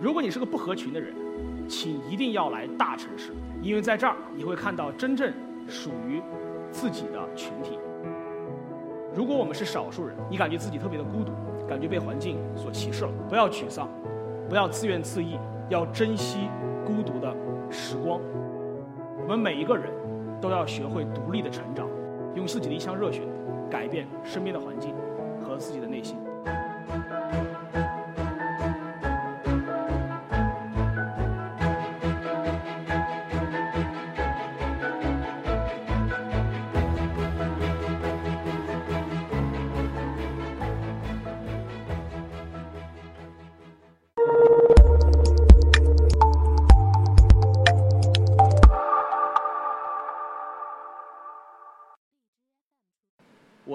如果你是个不合群的人，请一定要来大城市，因为在这儿你会看到真正属于自己的群体。如果我们是少数人，你感觉自己特别的孤独，感觉被环境所歧视了，不要沮丧，不要自怨自艾，要珍惜孤独的时光。我们每一个人都要学会独立的成长，用自己的一腔热血改变身边的环境和自己的内心。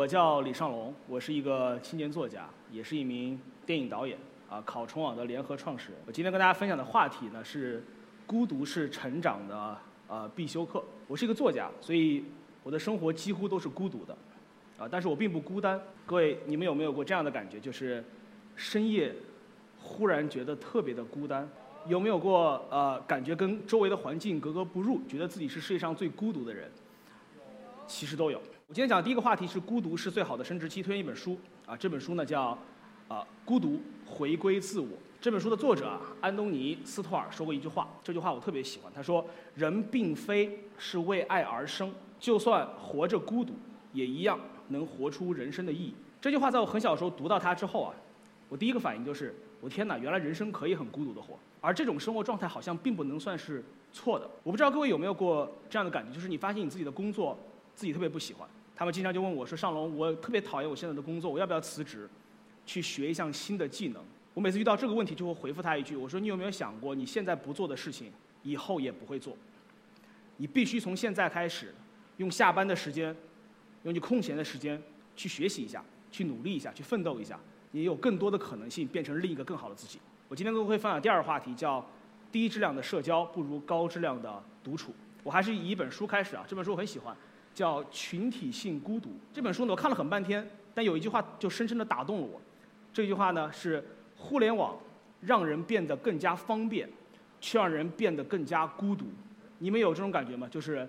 我叫李尚龙，我是一个青年作家，也是一名电影导演，啊，考虫网的联合创始人。我今天跟大家分享的话题呢是，孤独是成长的呃必修课。我是一个作家，所以我的生活几乎都是孤独的，啊，但是我并不孤单。各位，你们有没有过这样的感觉，就是深夜忽然觉得特别的孤单？有没有过呃感觉跟周围的环境格格不入，觉得自己是世界上最孤独的人？其实都有。今天讲第一个话题是孤独是最好的生殖期，推荐一本书啊，这本书呢叫啊《孤独回归自我》。这本书的作者啊安东尼斯托尔说过一句话，这句话我特别喜欢。他说：“人并非是为爱而生，就算活着孤独，也一样能活出人生的意义。”这句话在我很小的时候读到它之后啊，我第一个反应就是：我天哪，原来人生可以很孤独的活，而这种生活状态好像并不能算是错的。我不知道各位有没有过这样的感觉，就是你发现你自己的工作。自己特别不喜欢，他们经常就问我说：“尚龙，我特别讨厌我现在的工作，我要不要辞职，去学一项新的技能？”我每次遇到这个问题，就会回复他一句：“我说你有没有想过，你现在不做的事情，以后也不会做。你必须从现在开始，用下班的时间，用你空闲的时间去学习一下，去努力一下，去奋斗一下，你有更多的可能性变成另一个更好的自己。”我今天跟各位分享第二个话题，叫“低质量的社交不如高质量的独处”。我还是以一本书开始啊，这本书我很喜欢。叫群体性孤独这本书呢，我看了很半天，但有一句话就深深的打动了我。这句话呢是：互联网让人变得更加方便，却让人变得更加孤独。你们有这种感觉吗？就是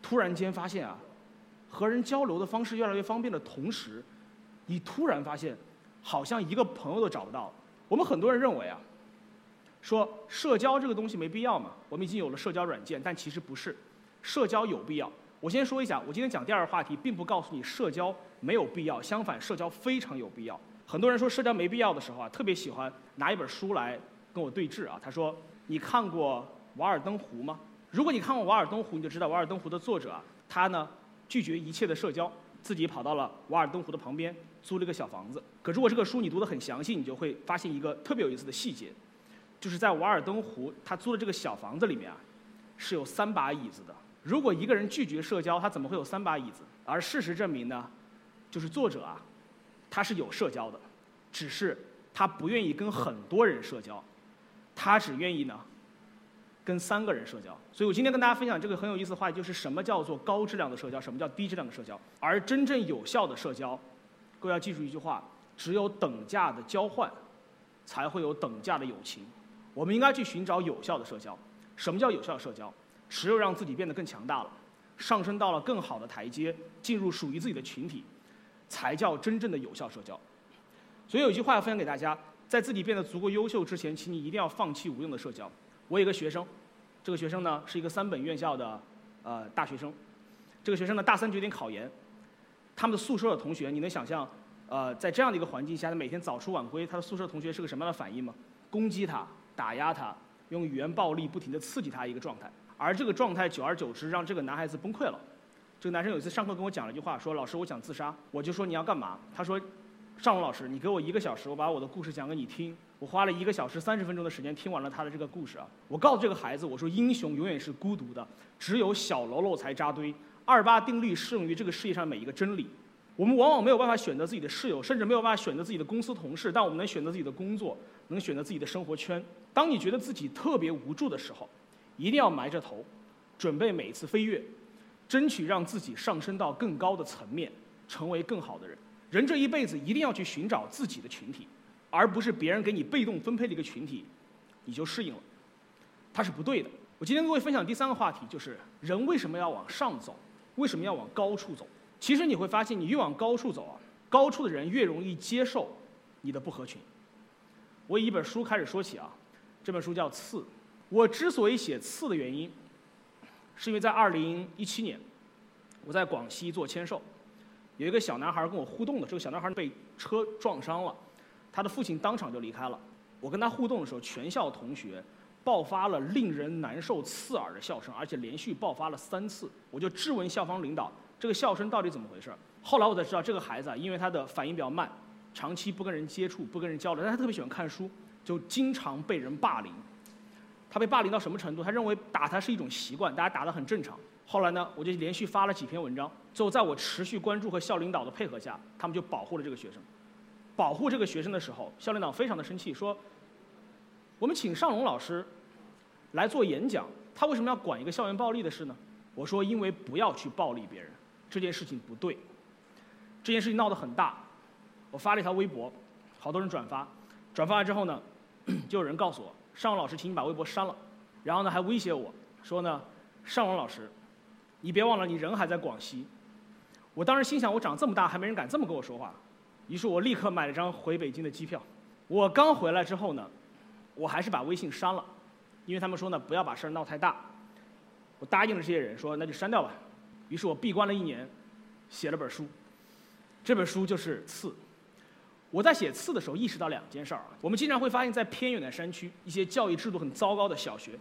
突然间发现啊，和人交流的方式越来越方便的同时，你突然发现，好像一个朋友都找不到。我们很多人认为啊，说社交这个东西没必要嘛，我们已经有了社交软件，但其实不是，社交有必要。我先说一下，我今天讲第二个话题，并不告诉你社交没有必要，相反，社交非常有必要。很多人说社交没必要的时候啊，特别喜欢拿一本书来跟我对峙啊。他说：“你看过《瓦尔登湖》吗？”如果你看过《瓦尔登湖》，你就知道《瓦尔登湖》的作者啊，他呢拒绝一切的社交，自己跑到了瓦尔登湖的旁边租了一个小房子。可如果这个书你读得很详细，你就会发现一个特别有意思的细节，就是在瓦尔登湖他租的这个小房子里面啊，是有三把椅子的。如果一个人拒绝社交，他怎么会有三把椅子？而事实证明呢，就是作者啊，他是有社交的，只是他不愿意跟很多人社交，他只愿意呢跟三个人社交。所以我今天跟大家分享这个很有意思的话题，就是什么叫做高质量的社交，什么叫低质量的社交。而真正有效的社交，各位要记住一句话：只有等价的交换，才会有等价的友情。我们应该去寻找有效的社交。什么叫有效社交？只有让自己变得更强大了，上升到了更好的台阶，进入属于自己的群体，才叫真正的有效社交。所以有一句话要分享给大家：在自己变得足够优秀之前，请你一定要放弃无用的社交。我有一个学生，这个学生呢是一个三本院校的呃大学生，这个学生呢大三决定考研，他们的宿舍的同学，你能想象呃在这样的一个环境下，他每天早出晚归，他的宿舍同学是个什么样的反应吗？攻击他，打压他，用语言暴力不停地刺激他一个状态。而这个状态久而久之，让这个男孩子崩溃了。这个男生有一次上课跟我讲了一句话，说：“老师，我想自杀。”我就说：“你要干嘛？”他说：“尚龙老师，你给我一个小时，我把我的故事讲给你听。”我花了一个小时三十分钟的时间听完了他的这个故事啊。我告诉这个孩子，我说：“英雄永远是孤独的，只有小喽啰才扎堆。二八定律适用于这个世界上每一个真理。我们往往没有办法选择自己的室友，甚至没有办法选择自己的公司同事，但我们能选择自己的工作，能选择自己的生活圈。当你觉得自己特别无助的时候，一定要埋着头。”准备每一次飞跃，争取让自己上升到更高的层面，成为更好的人。人这一辈子一定要去寻找自己的群体，而不是别人给你被动分配的一个群体，你就适应了，它是不对的。我今天跟各位分享第三个话题，就是人为什么要往上走，为什么要往高处走？其实你会发现，你越往高处走啊，高处的人越容易接受你的不合群。我以一本书开始说起啊，这本书叫《刺》。我之所以写《刺》的原因，是因为在2017年，我在广西做签售，有一个小男孩跟我互动的，这个小男孩被车撞伤了，他的父亲当场就离开了。我跟他互动的时候，全校同学爆发了令人难受、刺耳的笑声，而且连续爆发了三次。我就质问校方领导，这个笑声到底怎么回事？后来我才知道，这个孩子啊，因为他的反应比较慢。长期不跟人接触，不跟人交流，但他特别喜欢看书，就经常被人霸凌。他被霸凌到什么程度？他认为打他是一种习惯，大家打得很正常。后来呢，我就连续发了几篇文章，最后在我持续关注和校领导的配合下，他们就保护了这个学生。保护这个学生的时候，校领导非常的生气，说：“我们请尚龙老师来做演讲，他为什么要管一个校园暴力的事呢？”我说：“因为不要去暴力别人，这件事情不对。这件事情闹得很大。”我发了一条微博，好多人转发，转发了之后呢，就有人告诉我，尚龙老师，请你把微博删了，然后呢还威胁我说呢，尚龙老师，你别忘了你人还在广西。我当时心想，我长这么大还没人敢这么跟我说话，于是我立刻买了张回北京的机票。我刚回来之后呢，我还是把微信删了，因为他们说呢不要把事儿闹太大。我答应了这些人说那就删掉吧，于是我闭关了一年，写了本书，这本书就是《刺》。我在写刺的时候意识到两件事儿啊，我们经常会发现，在偏远的山区，一些教育制度很糟糕的小学、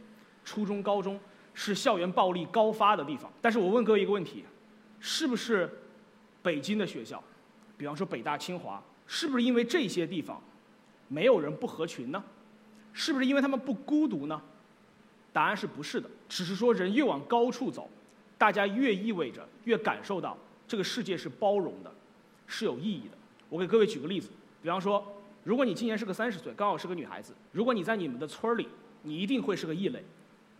初中、高中是校园暴力高发的地方。但是我问各位一个问题：是不是北京的学校，比方说北大、清华，是不是因为这些地方没有人不合群呢？是不是因为他们不孤独呢？答案是不是的，只是说人越往高处走，大家越意味着越感受到这个世界是包容的，是有意义的。我给各位举个例子，比方说，如果你今年是个三十岁，刚好是个女孩子，如果你在你们的村里，你一定会是个异类，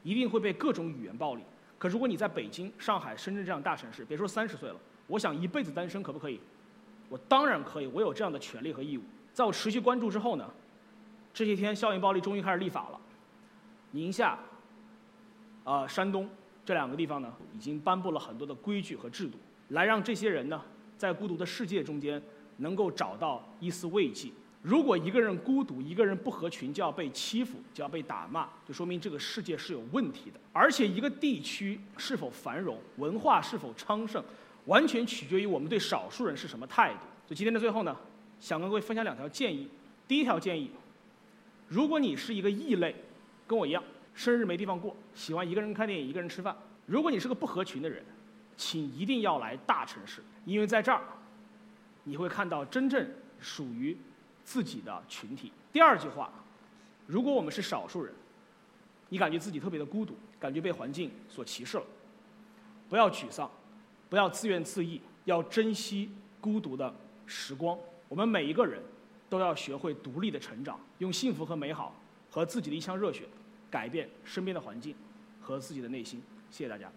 一定会被各种语言暴力。可如果你在北京、上海、深圳这样大城市，别说三十岁了，我想一辈子单身可不可以？我当然可以，我有这样的权利和义务。在我持续关注之后呢，这些天校园暴力终于开始立法了，宁夏、呃山东这两个地方呢，已经颁布了很多的规矩和制度，来让这些人呢，在孤独的世界中间。能够找到一丝慰藉。如果一个人孤独，一个人不合群，就要被欺负，就要被打骂，就说明这个世界是有问题的。而且，一个地区是否繁荣，文化是否昌盛，完全取决于我们对少数人是什么态度。所以，今天的最后呢，想跟各位分享两条建议。第一条建议：如果你是一个异类，跟我一样，生日没地方过，喜欢一个人看电影、一个人吃饭；如果你是个不合群的人，请一定要来大城市，因为在这儿。你会看到真正属于自己的群体。第二句话，如果我们是少数人，你感觉自己特别的孤独，感觉被环境所歧视了，不要沮丧，不要自怨自艾，要珍惜孤独的时光。我们每一个人都要学会独立的成长，用幸福和美好和自己的一腔热血，改变身边的环境和自己的内心。谢谢大家。